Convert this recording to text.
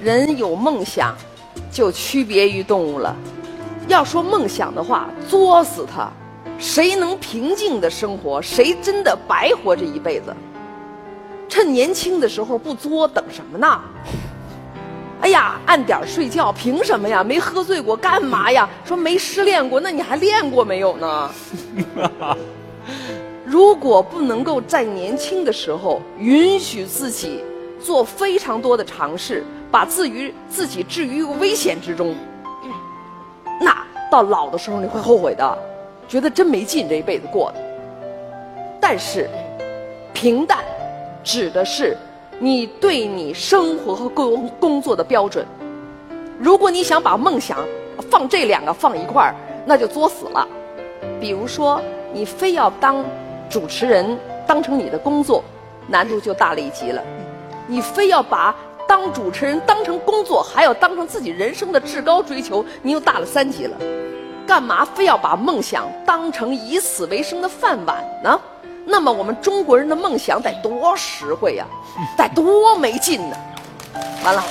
人有梦想，就区别于动物了。要说梦想的话，作死他，谁能平静的生活，谁真的白活这一辈子。趁年轻的时候不作，等什么呢？哎呀，按点睡觉，凭什么呀？没喝醉过，干嘛呀？说没失恋过，那你还练过没有呢？如果不能够在年轻的时候允许自己做非常多的尝试，把自于自己置于危险之中，那到老的时候你会后悔的，觉得真没劲这一辈子过的。但是，平淡指的是你对你生活和工工作的标准。如果你想把梦想放这两个放一块儿，那就作死了。比如说，你非要当主持人当成你的工作，难度就大了一级了。你非要把当主持人当成工作，还要当成自己人生的至高追求，你又大了三级了。干嘛非要把梦想当成以此为生的饭碗呢？那么我们中国人的梦想得多实惠呀，得多没劲呢！完了。